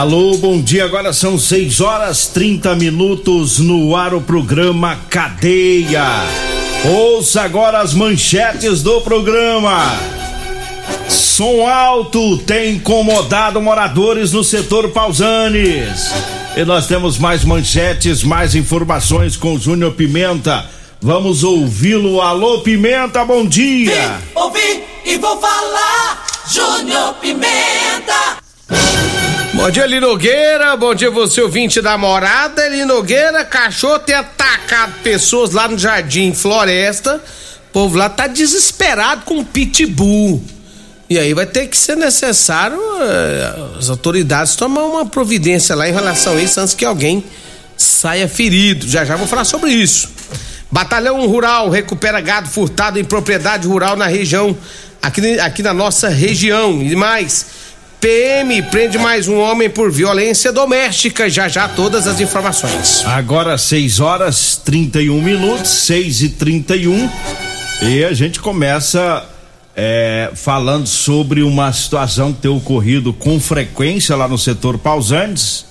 Alô, bom dia. Agora são 6 horas 30 minutos no ar o programa Cadeia. Ouça agora as manchetes do programa. Som alto tem incomodado moradores no setor Pausanes. E nós temos mais manchetes, mais informações com o Júnior Pimenta. Vamos ouvi-lo. Alô, Pimenta, bom dia. Vim, ouvi e vou falar. Júnior Pimenta. Bom dia, Eli Nogueira. Bom dia, você ouvinte da morada. Eli Nogueira, cachorro tem atacado pessoas lá no Jardim Floresta. O povo lá tá desesperado com pitbull. E aí vai ter que ser necessário uh, as autoridades tomar uma providência lá em relação a isso antes que alguém saia ferido. Já já vou falar sobre isso. Batalhão Rural recupera gado furtado em propriedade rural na região, aqui, aqui na nossa região. E mais. PM prende mais um homem por violência doméstica. Já já todas as informações. Agora 6 horas 31 minutos, 6 e 31 e a gente começa é, falando sobre uma situação que tem ocorrido com frequência lá no setor Pausantes.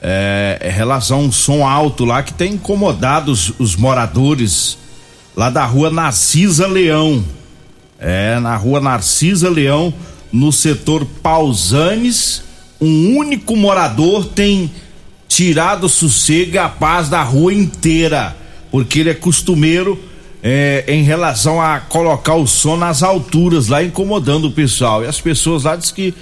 É, é relação a um som alto lá que tem incomodado os, os moradores lá da rua Narcisa Leão. É, na rua Narcisa Leão no setor Pausanes, um único morador tem tirado sossego e a paz da rua inteira, porque ele é costumeiro é, em relação a colocar o som nas alturas lá, incomodando o pessoal. E as pessoas lá dizem que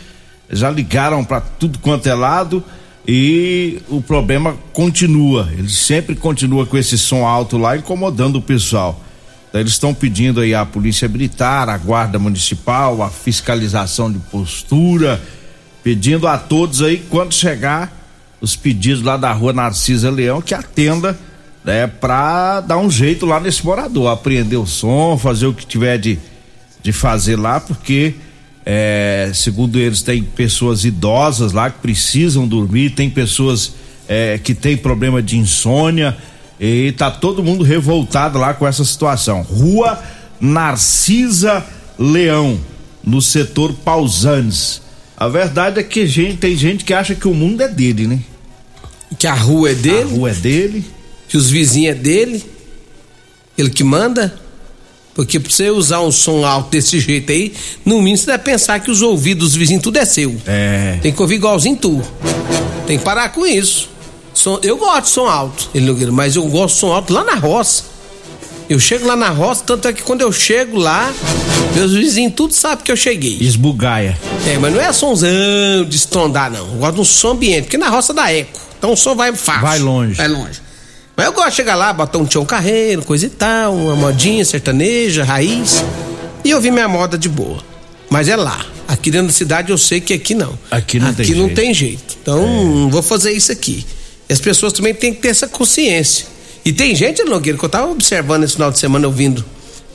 já ligaram para tudo quanto é lado e o problema continua. Ele sempre continua com esse som alto lá, incomodando o pessoal. Então, eles estão pedindo aí a polícia militar, a guarda municipal, a fiscalização de postura, pedindo a todos aí quando chegar os pedidos lá da rua Narcisa Leão que atenda, né, para dar um jeito lá nesse morador, apreender o som, fazer o que tiver de de fazer lá, porque é, segundo eles tem pessoas idosas lá que precisam dormir, tem pessoas é, que têm problema de insônia, e tá todo mundo revoltado lá com essa situação. Rua Narcisa Leão, no setor Pausanes. A verdade é que gente, tem gente que acha que o mundo é dele, né? Que a rua é dele? A rua é dele. Que os vizinhos é dele? Ele que manda? Porque pra você usar um som alto desse jeito aí, no mínimo você deve pensar que os ouvidos dos vizinhos tudo é seu. É. Tem que ouvir igualzinho tu. Tem que parar com isso. Som, eu gosto de som alto, mas eu gosto de som alto lá na roça. Eu chego lá na roça, tanto é que quando eu chego lá, meus vizinhos tudo sabem que eu cheguei. Esbugaia. É, mas não é somzão de estrondar, não. Eu gosto de um som ambiente, porque na roça dá eco. Então o som vai fácil. Vai longe. Vai longe. Mas eu gosto de chegar lá, botar um tchão carreiro, coisa e tal, uma modinha sertaneja, raiz. E ouvir minha moda de boa. Mas é lá. Aqui dentro da cidade eu sei que aqui não. Aqui não aqui tem não jeito. tem jeito. Então, É. vou fazer isso aqui. As pessoas também têm que ter essa consciência. E tem gente, Nogueira, que eu tava observando esse final de semana, eu vindo,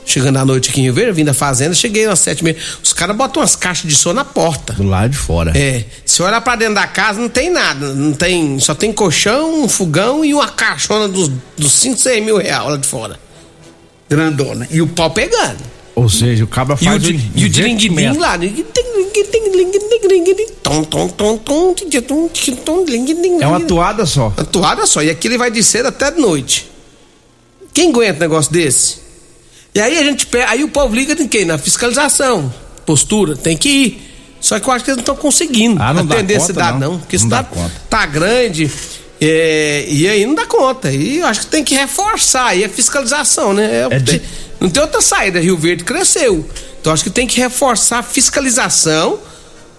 chegando à noite aqui em Rio Verde, vim da fazenda, cheguei às sete e meia. Os caras botam umas caixas de som na porta. Do lado de fora. É, se olhar pra dentro da casa, não tem nada. Não tem. Só tem colchão, um fogão e uma caixona dos, dos 5, 6 mil reais lá de fora. Grandona. E o pau pegando. Ou seja, o cabra E o, faz um e o lá. É uma toada só. Uma toada só. E aqui ele vai de cedo até de noite. Quem aguenta um negócio desse? E aí a gente aí o povo liga em quem? Na fiscalização. Postura, tem que ir. Só que eu acho que eles não estão conseguindo Ah, não atender a conta, cidade, não. não. Porque Não cidade tá grande. é, e aí não dá conta. E eu acho que tem que reforçar aí a fiscalização, né? É de- tem- Não tem outra saída. Rio Verde cresceu. Então acho que tem que reforçar a fiscalização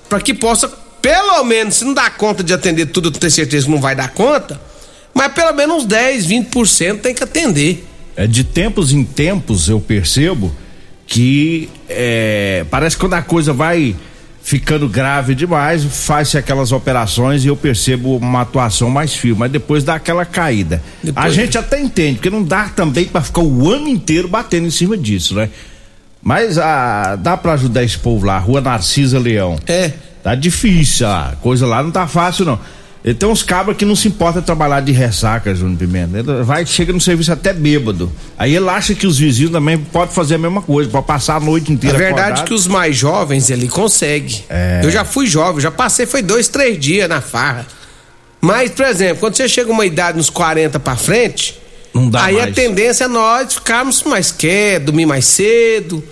para que possa, pelo menos, se não dá conta de atender tudo, eu tenho certeza que não vai dar conta, mas pelo menos uns 10, 20% tem que atender. É, de tempos em tempos eu percebo que é, parece que quando a coisa vai ficando grave demais, faz-se aquelas operações e eu percebo uma atuação mais firme, mas depois dá aquela caída. Depois... A gente até entende, porque não dá também para ficar o ano inteiro batendo em cima disso, né? Mas ah, dá para ajudar esse povo lá, Rua Narcisa Leão. É. Tá difícil, a coisa lá não tá fácil não. Ele tem uns cabras que não se importa trabalhar de ressaca, Júnior Pimenta. Ele vai, chega no serviço até bêbado. Aí ele acha que os vizinhos também podem fazer a mesma coisa, pode passar a noite inteira. A verdade acordado. é que os mais jovens ele consegue. É. Eu já fui jovem, já passei, foi dois, três dias na farra. Mas, por exemplo, quando você chega uma idade nos 40 para frente, não dá aí mais. a tendência é nós ficarmos mais quietos, dormir mais cedo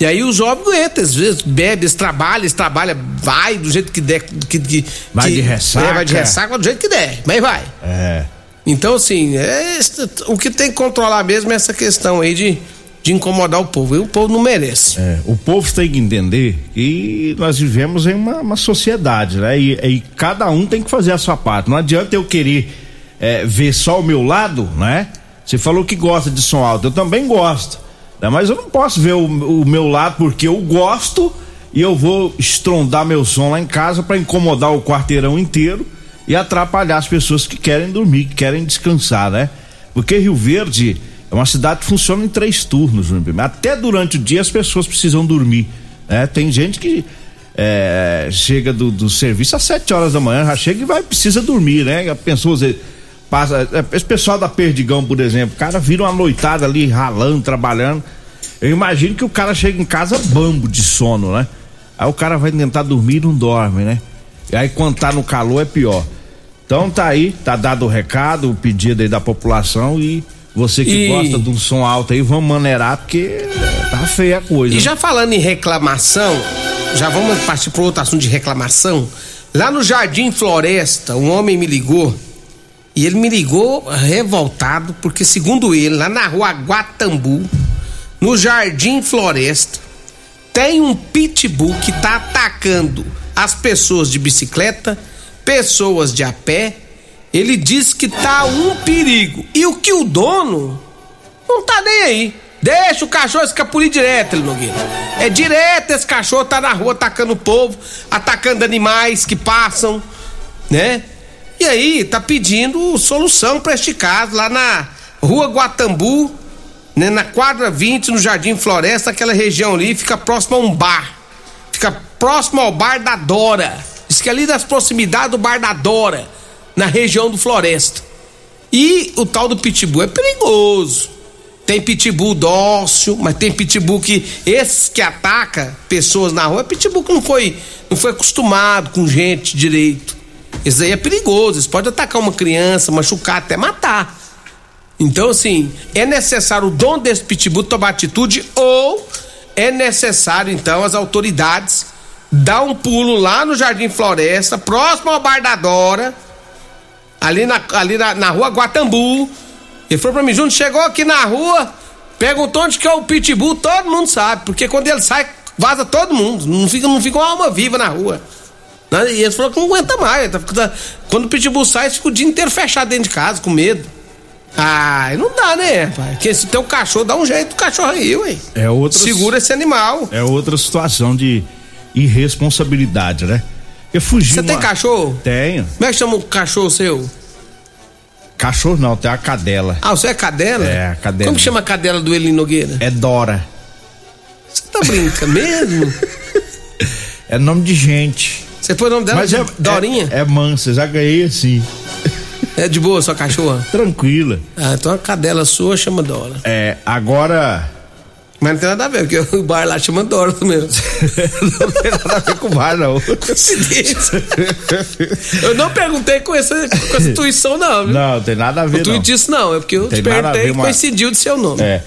e aí o jovem aguenta, às vezes bebe, eles trabalham, eles trabalham, vai do jeito que der. Que, que, vai que, de ressaca. É, vai de ressaca do jeito que der, mas vai. É. Então, assim, é, o que tem que controlar mesmo é essa questão aí de, de incomodar o povo. E o povo não merece. É, o povo tem que entender que nós vivemos em uma, uma sociedade, né? E, e, cada um tem que fazer a sua parte. Não adianta eu querer é, ver só o meu lado, né? Você falou que gosta de som alto, eu também gosto. Né? Mas eu não posso ver o, o meu lado porque eu gosto e eu vou estrondar meu som lá em casa para incomodar o quarteirão inteiro e atrapalhar as pessoas que querem dormir, que querem descansar, né? Porque Rio Verde é uma cidade que funciona em três turnos, né? até durante o dia as pessoas precisam dormir, né? Tem gente que é, chega do, do, serviço às sete horas da manhã, já chega e vai precisa dormir, né? Pensou passa, é, esse pessoal da Perdigão, por exemplo, o cara vira uma noitada ali ralando, trabalhando. Eu imagino que o cara chega em casa bambo de sono, né? Aí o cara vai tentar dormir e não dorme, né? E aí quando tá no calor é pior. Então tá aí, tá dado o recado, o pedido aí da população e você que e... gosta de um som alto aí, vamos maneirar porque tá feia a coisa. E já falando em reclamação, já vamos partir para outro assunto de reclamação. Lá no Jardim Floresta, um homem me ligou e ele me ligou revoltado porque, segundo ele, lá na rua Guatambu, no Jardim Floresta, tem um pitbull que tá atacando as pessoas de bicicleta, pessoas de a pé. Ele diz que tá um perigo. E o que o dono não tá nem aí. Deixa o cachorro escapulir direto, ele Nogueira. É direto esse cachorro tá na rua atacando o povo, atacando animais que passam, né? E aí tá pedindo solução para este caso lá na Rua Guatambu, né, na quadra 20, no Jardim Floresta, aquela região ali, fica próximo a um bar. Fica próximo ao bar da Dora. Diz que ali das proximidades do bar da Dora, na região do Floresta. E o tal do pitbull é perigoso. Tem pitbull dócil, mas tem pitbull que esses que ataca pessoas na rua, é pitbull que não foi não foi acostumado com gente direito. Isso aí é perigoso, isso pode atacar uma criança, machucar, até matar. Então, assim, é necessário o dono desse pitbull tomar atitude ou é necessário, então, as autoridades dar um pulo lá no Jardim Floresta, próximo ao Bar da Dora, ali na, ali na, na rua Guatambu. Ele falou pra mim, Júnior, chegou aqui na rua, perguntou onde que é o pitbull, todo mundo sabe, porque quando ele sai, vaza todo mundo, não fica, não fica uma alma viva na rua. Né? E ele falou que não aguenta mais. Tá, tá, quando o pitbull sai, fica o dia inteiro fechado dentro de casa, com medo. Ah, não dá, né, pai? Porque se tem um cachorro, dá um jeito do cachorro aí, ué. É outra. Segura esse animal. É outra situação de irresponsabilidade, né? Eu fugi. Você uma... tem cachorro? Tenho. Como é que chama o cachorro seu? Cachorro não, tem a cadela. Ah, você é cadela? É, a cadela. Como que chama a cadela do Eli Nogueira? É Dora. Você tá brincando mesmo? é nome de gente. Você foi o nome dela? Mas é, Dorinha? É, é mansa, já ganhei assim. É de boa sua cachorra? Tranquila. Ah, então a cadela sua chama Dora. É, agora. Mas não tem nada a ver, porque o bar lá chama Dora mesmo. não tem nada a ver com o bar, não. Coincidência. eu não perguntei com essa, com essa intuição, não. Viu? Não, tem nada a ver. Tu disse não, é porque eu te perguntei e coincidiu de seu nome. É.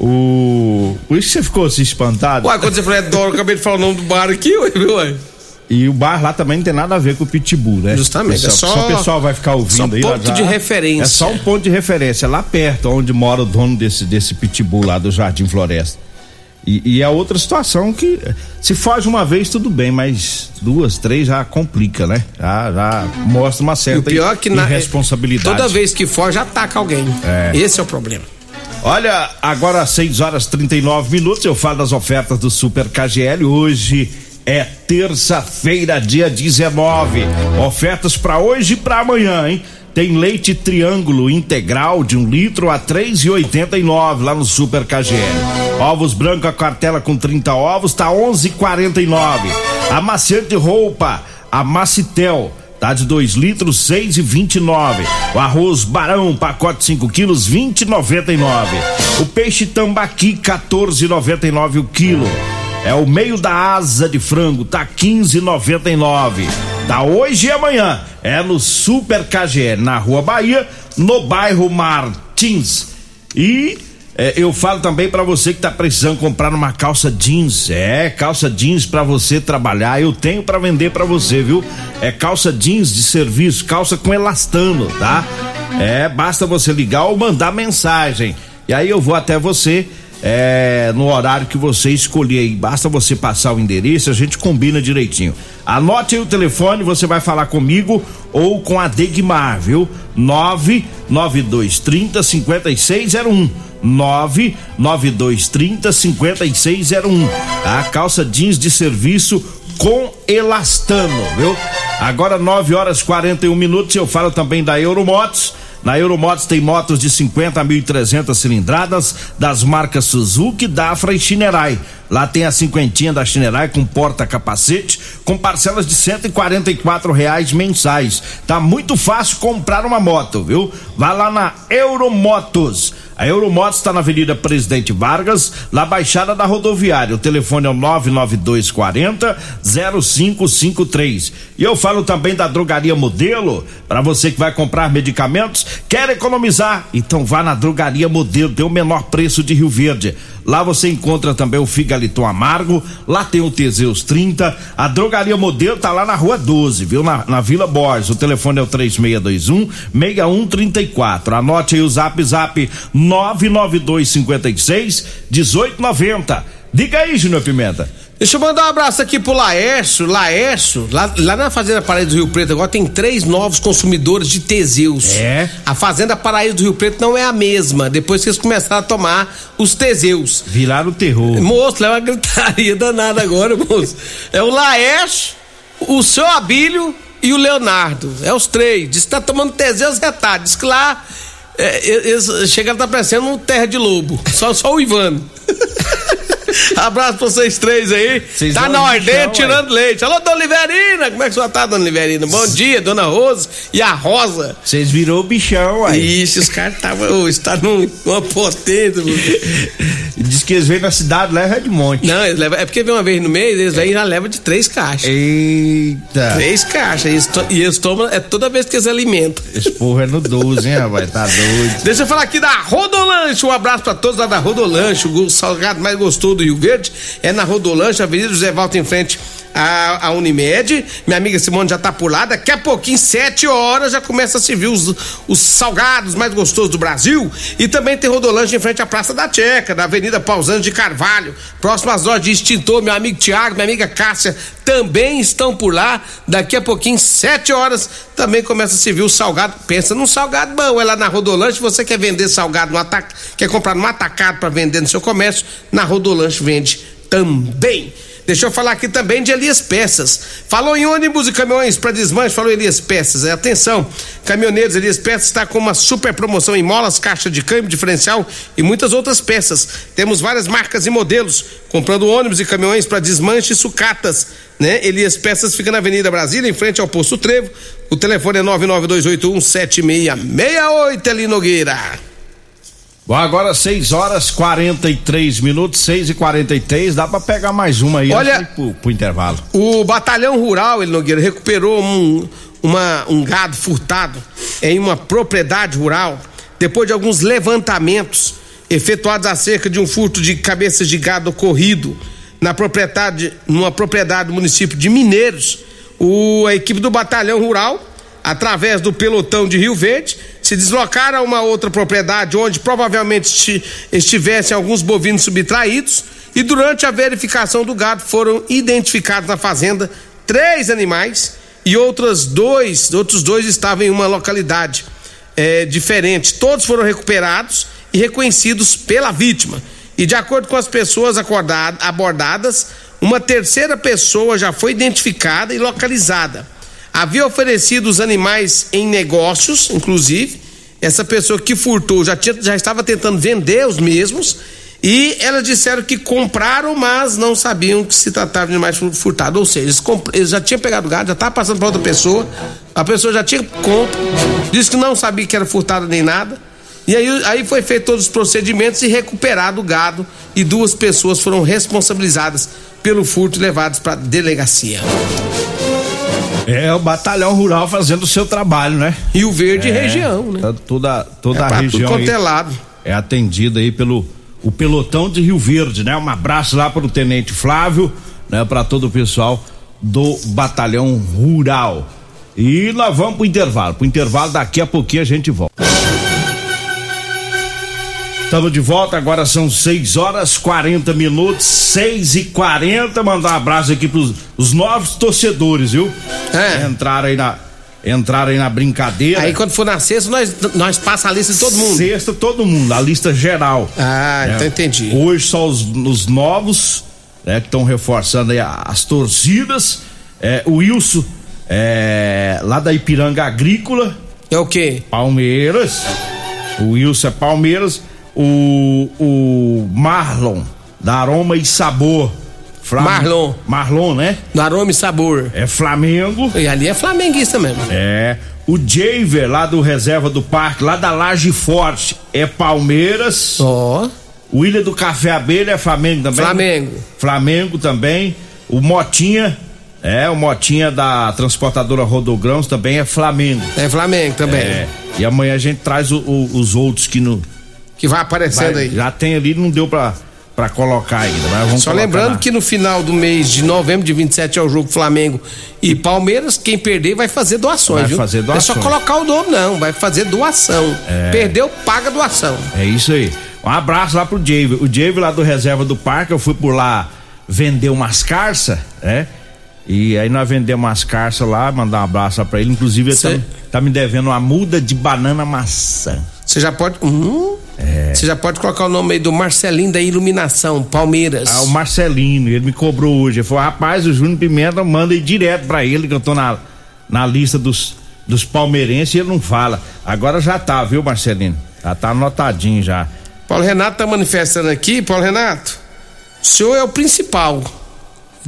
O. Por isso que você ficou assim espantado? Ué, quando você falou é Dora, eu acabei de falar o nome do bar aqui, ué, viu, ué? E o bar lá também não tem nada a ver com o Pitbull, né? Justamente. É só, só o pessoal vai ficar ouvindo só aí. ponto já, de referência. É só um ponto de referência, lá perto, onde mora o dono desse, desse Pitbull lá do Jardim Floresta. E, e é outra situação que, se foge uma vez, tudo bem, mas duas, três já complica, né? Já, já mostra uma certa e pior é que na, irresponsabilidade. Toda vez que foge, ataca alguém. É. Esse é o problema. Olha, agora às 6 horas 39 minutos, eu falo das ofertas do Super KGL. Hoje É terça-feira, dia 19. Ofertas para hoje e para amanhã, hein? Tem leite triângulo integral de um litro a três e oitenta e nove lá no Super KGL. Ovos branco a cartela com 30 ovos tá onze e quarenta e nove. Amaciante roupa, a Macitel tá de 2 litros seis e vinte e nove. O arroz Barão pacote 5 quilos vinte e noventa e nove. O peixe tambaqui 14,99 o quilo. É o meio da asa de frango, tá 15,99. Tá hoje e amanhã. É no Super KGL, na Rua Bahia, no bairro Martins. E é, eu falo também para você que tá precisando comprar uma calça jeans. É, calça jeans para você trabalhar. Eu tenho para vender para você, viu? É calça jeans de serviço, calça com elastano, tá? É, basta você ligar ou mandar mensagem. E aí eu vou até você é, no horário que você escolher aí. Basta você passar o endereço, a gente combina direitinho. Anote aí o telefone, você vai falar comigo ou com a Degmar, viu? 99230 5601. 99230 5601. A calça jeans de serviço com elastano, viu? Agora 9 horas 41 minutos. Eu falo também da Euromotos na Euromotos tem motos de 50 a 1.300 cilindradas das marcas Suzuki, Dafra e Shinerai. Lá tem a cinquentinha da Shinerai com porta-capacete, com parcelas de 144 reais mensais. Tá muito fácil comprar uma moto, viu? Vá lá na Euromotos. A Euromotos está na Avenida Presidente Vargas, na Baixada da Rodoviária. O telefone é o 99240 0553. E eu falo também da Drogaria Modelo, para você que vai comprar medicamentos, quer economizar? Então vá na Drogaria Modelo, tem o menor preço de Rio Verde. Lá você encontra também o Figaliton Amargo, lá tem o Teseus 30, a Drogaria Modelo tá lá na Rua 12, viu? Na, na Vila Borges, o telefone é o 3621 6134. Anote aí o Zap Zap 99256 1890. Diga aí, Júnior Pimenta. Deixa eu mandar um abraço aqui pro Laércio. Laércio, lá, lá na Fazenda Paraíso do Rio Preto agora tem três novos consumidores de Teseus. É? A Fazenda Paraíso do Rio Preto não é a mesma, depois que eles começaram a tomar os Teseus. Viraram o terror. Moço, é uma gritaria danada agora, moço. É o Laércio, o seu Abílio e o Leonardo. É os três. Diz que tá tomando Teseus retado. Diz que lá é, eles chegaram tá parecendo um terra de lobo. Só, só o Ivano. Abraço pra vocês três aí. Vocês tá na ordem tirando leite. Alô, dona Liverina, como é que você tá, dona Liverina? Bom dia, dona Rosa e a Rosa. Vocês virou o bichão aí. Ixi, os caras estavam. está num- numa potência. Diz que eles vêm na cidade, leva de monte. Não, eles levam, é porque vem uma vez no mês, eles vêm e já levam de três caixas. Eita. Três caixas. E eles, to- e eles tomam, é toda vez que eles alimentam. Esse povo é no 12, hein, rapaz? Tá doido. Deixa eu falar aqui da Rodolanche. Um abraço pra todos lá da Rodolanche. O salgado mais gostoso do Rio Verde é na Rodolanche, Avenida José Valta em frente à, à Unimed. Minha amiga Simone já tá por lá. Daqui a pouquinho, sete horas, já começa a servir os, os salgados mais gostosos do Brasil. E também tem Rodolanche em frente à Praça da Checa, na Avenida Pausano de Carvalho. Próximo às lojas de extintor, meu amigo Tiago, minha amiga Cássia também estão por lá. Daqui a pouquinho, sete horas, também começa a servir o salgado. Pensa num salgado bom, é lá na Rodolanche. Você quer vender salgado no ataque, quer comprar no atacado para vender no seu comércio, na Rodolanche vende também. Deixa eu falar aqui também de Elias Peças. Falou em ônibus e caminhões para desmanche, falou Elias Peças. É, atenção, caminhoneiros, Elias Peças está com uma super promoção em molas, caixa de câmbio, diferencial e muitas outras peças. Temos várias marcas e modelos, comprando ônibus e caminhões para desmanche e sucatas. Né? Elias Peças fica na Avenida Brasília, em frente ao Posto Trevo. O telefone é 992817668, Eli Nogueira. Bom, agora 6 horas 43 minutos, 6 e 43 Dá pra pegar mais uma aí Olha- pro, pro intervalo. O batalhão rural, ele Nogueira, recuperou um, uma- um gado furtado em uma propriedade rural depois de alguns levantamentos efetuados acerca de um furto de cabeças de gado ocorrido na propriedade, numa propriedade do município de Mineiros. O, a equipe do batalhão rural, através do pelotão de Rio Verde, se deslocaram a uma outra propriedade onde provavelmente esti- estivessem alguns bovinos subtraídos e durante a verificação do gado foram identificados na fazenda três animais e outras dois, outros dois estavam em uma localidade eh, diferente. Todos foram recuperados e reconhecidos pela vítima. E de acordo com as pessoas acordad- abordadas, Uma terceira pessoa já foi identificada e localizada. Havia oferecido os animais em negócios, inclusive. Essa pessoa que furtou já, tinha, já estava tentando vender os mesmos. E elas disseram que compraram, mas não sabiam que se tratava de animais furtados. Ou seja, eles, eles já tinham pegado o gado, já estava passando para outra pessoa. A pessoa já tinha compra, disse que não sabia que era furtado nem nada. E aí, aí foi feito todos os procedimentos e recuperado o gado. E duas pessoas foram responsabilizadas pelo furto e levadas para delegacia. É o batalhão rural fazendo o seu trabalho, né? E o verde é, região, né? Tá toda toda é a região tudo aí é atendida aí pelo o pelotão de Rio Verde, né? Um abraço lá para o tenente Flávio, né? Para todo o pessoal do batalhão rural. E nós vamos pro intervalo. Pro intervalo daqui a pouquinho a gente volta. Estamos de volta, agora são 6 horas 40 minutos, 6 e 40 Mandar um abraço aqui pros os novos torcedores, viu? É. Entraram aí na. Entraram aí na brincadeira. Aí quando for na sexta, nós, nós passa a lista de todo mundo. Sexta, todo mundo, a lista geral. Ah, é. então entendi. Hoje só os, os novos, né, que estão reforçando aí as torcidas. É, o Wilson, é, lá da Ipiranga Agrícola. É o quê? Palmeiras. O Wilson é Palmeiras o, o Marlon, da Aroma e Sabor. Flam... Marlon. Marlon, né? Da Aroma e Sabor. É Flamengo. E ali é flamenguista mesmo. É. O Javer, lá do Reserva do Parque, lá da Laje Forte, é Palmeiras. Ó. Oh. O Ilha do Café Abelha é Flamengo também. Flamengo. Flamengo também. O Motinha, é, o Motinha da transportadora Rodogrãos também é Flamengo. É Flamengo também. É. E amanhã a gente traz o, o, os outros que no, que vai aparecendo vai, aí. Já tem ali, não deu pra, pra colocar ainda. Mas vamos Só lembrando que no final do mês de novembro, de 27, é o jogo Flamengo e Palmeiras. Quem perder vai fazer doações, vai viu? Fazer doações. Não é só colocar o nome, não. Vai fazer doação. É... Perdeu, paga doação. É isso aí. Um abraço lá pro Dave. O Dave lá do Reserva do Parque, eu fui por lá vender umas carças, né? E aí nós vendemos umas carças lá, mandar um abraço lá pra ele. Inclusive, ele tá, tá, me devendo uma muda de banana maçã. Você já pode. Hum? É. Você já pode colocar o nome aí do Marcelinho da Iluminação, Palmeiras. Ah, o Marcelino, ele me cobrou hoje. Ele falou, rapaz, o Júnior Pimenta manda aí direto pra ele, que eu tô na, na lista dos, dos palmeirenses e ele não fala. Agora já tá, viu, Marcelino? Já tá anotadinho já. Paulo Renato tá manifestando aqui, Paulo Renato. O senhor é o principal.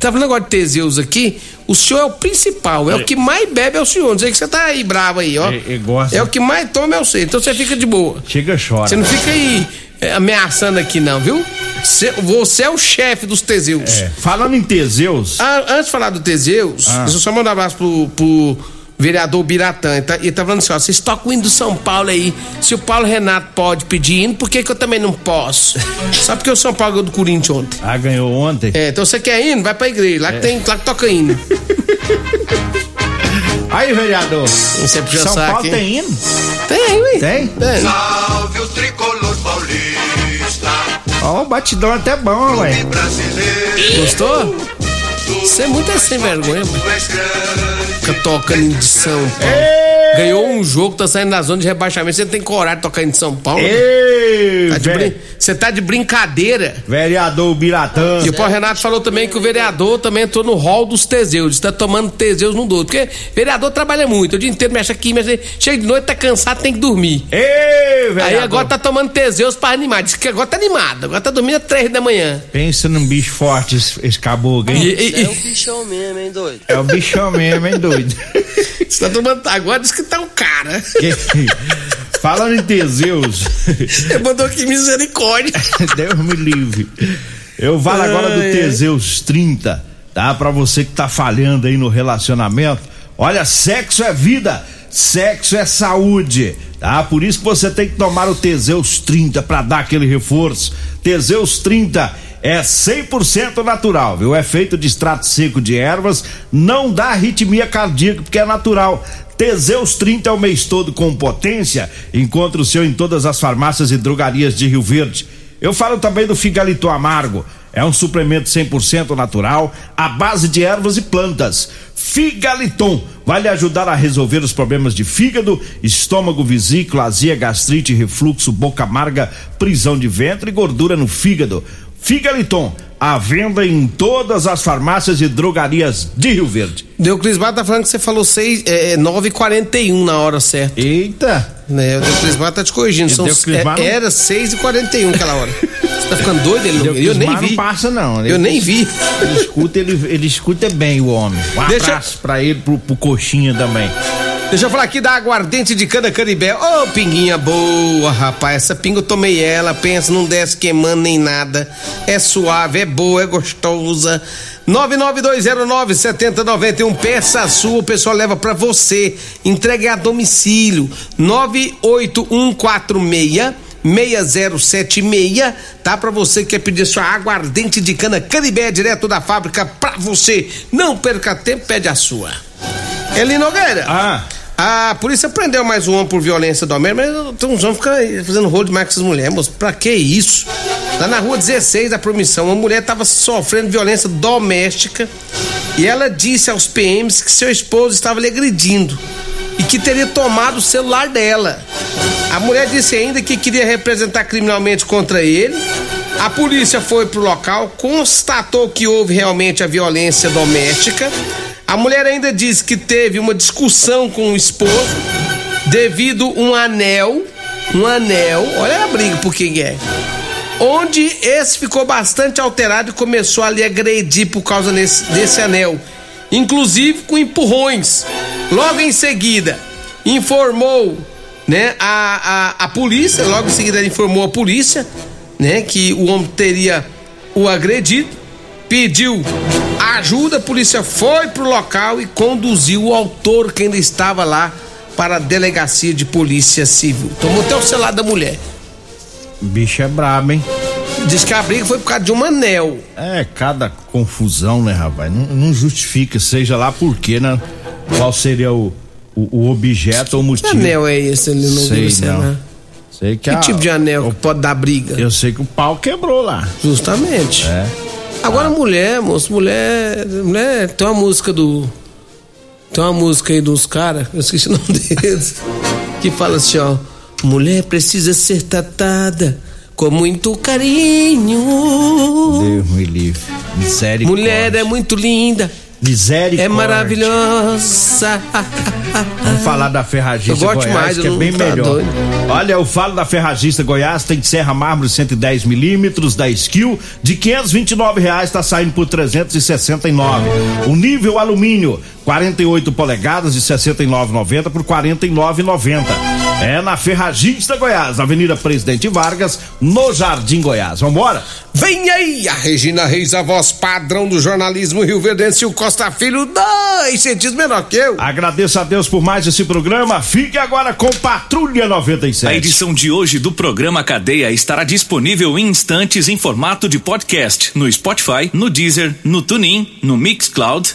Tá falando negócio de Teseus aqui, o senhor é o principal, é, é, o que mais bebe é o senhor. Não sei que você tá aí bravo aí, ó. É, é, é o que mais toma é o senhor. Então você fica de boa. Chega, chora. Você não fica aí é, ameaçando aqui, não, viu? Cê, você é o chefe dos Teseus. É. Falando em Teseus. Ah, antes de falar do Teseus, ah. deixa eu só mandar um abraço pro, pro vereador Biratã, tá, ele tá falando assim, ó, vocês tocam o hino do São Paulo aí, se o Paulo Renato pode pedir hino, por que que eu também não posso? Só porque o São Paulo ganhou do Corinthians ontem. Ah, ganhou ontem? É, então você quer hino? Vai pra igreja, lá, é. que, tem, lá que toca hino. Aí, vereador. Você São saque, Paulo hein? tem hino? Tem, ué. Tem? Tem. Salve o tricolor paulista. Ó, oh, o batidão até bom, ué. Gostou? Você é muito sem vergonha, mano. Fica tocando em São Paulo. Ganhou um jogo, tá saindo da zona de rebaixamento. Você tem coragem de tocar em São Paulo? Ei, tá brin... Você tá de brincadeira. Vereador Biratã. E o Paulo Renato falou também que o vereador também entrou no hall dos Teseus. Está tomando Teseus no doido. Porque vereador trabalha muito. O dia inteiro mexe aqui, mexe Chega de noite, tá cansado, tem que dormir. Ei, vereador. Aí agora tá tomando Teseus pra animar. Diz que agora tá animado. Agora tá dormindo às três da manhã. Pensa num bicho forte, esse, esse caboclo, hein? E, e, é o bichão mesmo, hein, doido? É o bichão mesmo, hein, doido? Você tá tomando. Agora diz que tá um cara. Que... Falando em Teseus. Mandou aqui misericórdia. Deus me livre. Eu falo Ai. agora do Teseus 30, tá? Pra você que tá falhando aí no relacionamento. Olha, sexo é vida, sexo é saúde, tá? Por isso que você tem que tomar o Teseus 30 para dar aquele reforço. Teseus 30 é 100% natural, viu? É feito de extrato seco de ervas, não dá arritmia cardíaca porque é natural. Teseus 30 é o mês todo com potência. Encontre o seu em todas as farmácias e drogarias de Rio Verde. Eu falo também do Figalito Amargo. É um suplemento 100% natural, à base de ervas e plantas. Figaliton vai lhe ajudar a resolver os problemas de fígado, estômago, vesícula, azia, gastrite, refluxo, boca amarga, prisão de ventre e gordura no fígado. Figaliton, à venda em todas as farmácias e drogarias de Rio Verde. Deuclis Bar tá falando que você falou é, 9h41 na hora certa. Eita! Né, o Deuclis Bar tá te corrigindo. São, é, não- era 6h41 aquela hora. Você tá ficando doido? Ele, não- eu nem vi. não passa não. Eu nem vi. Ele escuta, ele, ele escuta bem o homem. Um Deixa- abraço pra ele, pro, pro coxinha também. Deixa eu falar aqui da aguardente de cana canibé. Ô, pinguinha boa, rapaz. Essa pinga eu tomei ela, pensa, não desce queimando nem nada. É suave, é boa, é gostosa. 99209-7091. Peça a sua, o pessoal leva pra você. Entregue a domicílio. 98146 6076, tá? Pra você que quer pedir sua aguardente de cana canibé direto da fábrica pra você. Não perca tempo, pede a sua. Eli Nogueira. Ah. A polícia prendeu mais um homem por violência doméstica, mas tem uns homens ficam fazendo rolo demais com essas mulheres, moço. Pra que isso? Lá na rua 16 da promissão, uma mulher estava sofrendo violência doméstica e ela disse aos PMs que seu esposo estava lhe agredindo e que teria tomado o celular dela. A mulher disse ainda que queria representar criminalmente contra ele. A polícia foi pro local, constatou que houve realmente a violência doméstica. A mulher ainda disse que teve uma discussão com o esposo devido um anel, um anel, olha a briga por quem é. Onde esse ficou bastante alterado e começou a lhe agredir por causa desse, desse anel, inclusive com empurrões. Logo em seguida, informou né, a, a, a polícia, logo em seguida ele informou a polícia, né, que o homem teria o agredido, pediu ajuda, a polícia foi pro local e conduziu o autor que ainda estava lá para a delegacia de polícia civil. Tomou até o celular da mulher. Bicho é brabo, hein? Diz que a briga foi por causa de um anel. É, cada confusão, né, rapaz? Não, não justifica, seja lá por quê, né? Qual seria o, o, o objeto ou o Que motivo. anel é esse ali no Sei não. né? Sei que, Que a- tipo de anel o- que pode dar briga? Eu sei que o pau quebrou lá. Justamente. É. Agora, mulher, moço, mulher. Mulher, tem uma música do. Tem uma música aí dos caras, eu esqueci o nome deles, que fala assim, ó. Mulher precisa ser tratada com muito carinho. Deus me livre. Mulher é muito linda, Misericórdia. é maravilhosa. Vamos falar da Ferragista Eu gosto Goiás, mais, que é bem tá melhor. doido. Olha, eu falo da Ferragista Goiás, tem serra mármore 110 milímetros da Skill, de 529 reais tá saindo por 369. O nível alumínio, 48 polegadas de 69,90 por 49,90. É na Ferragista Goiás, Avenida Presidente Vargas, no Jardim Goiás. Vambora? Vem aí a Regina Reis, a voz padrão do jornalismo Rio Verdense, o Costa Filho, dois centímetros menor que eu. Agradeço a Deus por mais esse programa. Fique agora com Patrulha 97. A edição de hoje do programa Cadeia estará disponível em instantes em formato de podcast no Spotify, no Deezer, no TuneIn, no Mixcloud,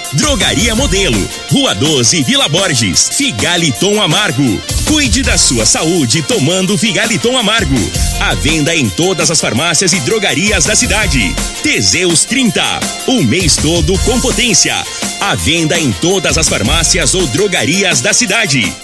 Drogaria Modelo, Rua 12, Vila Borges. Figaliton Amargo. Cuide da sua saúde tomando Figaliton Amargo. À venda em todas as farmácias e drogarias da cidade. Teseus 30, o mês todo com potência. À venda em todas as farmácias ou drogarias da cidade.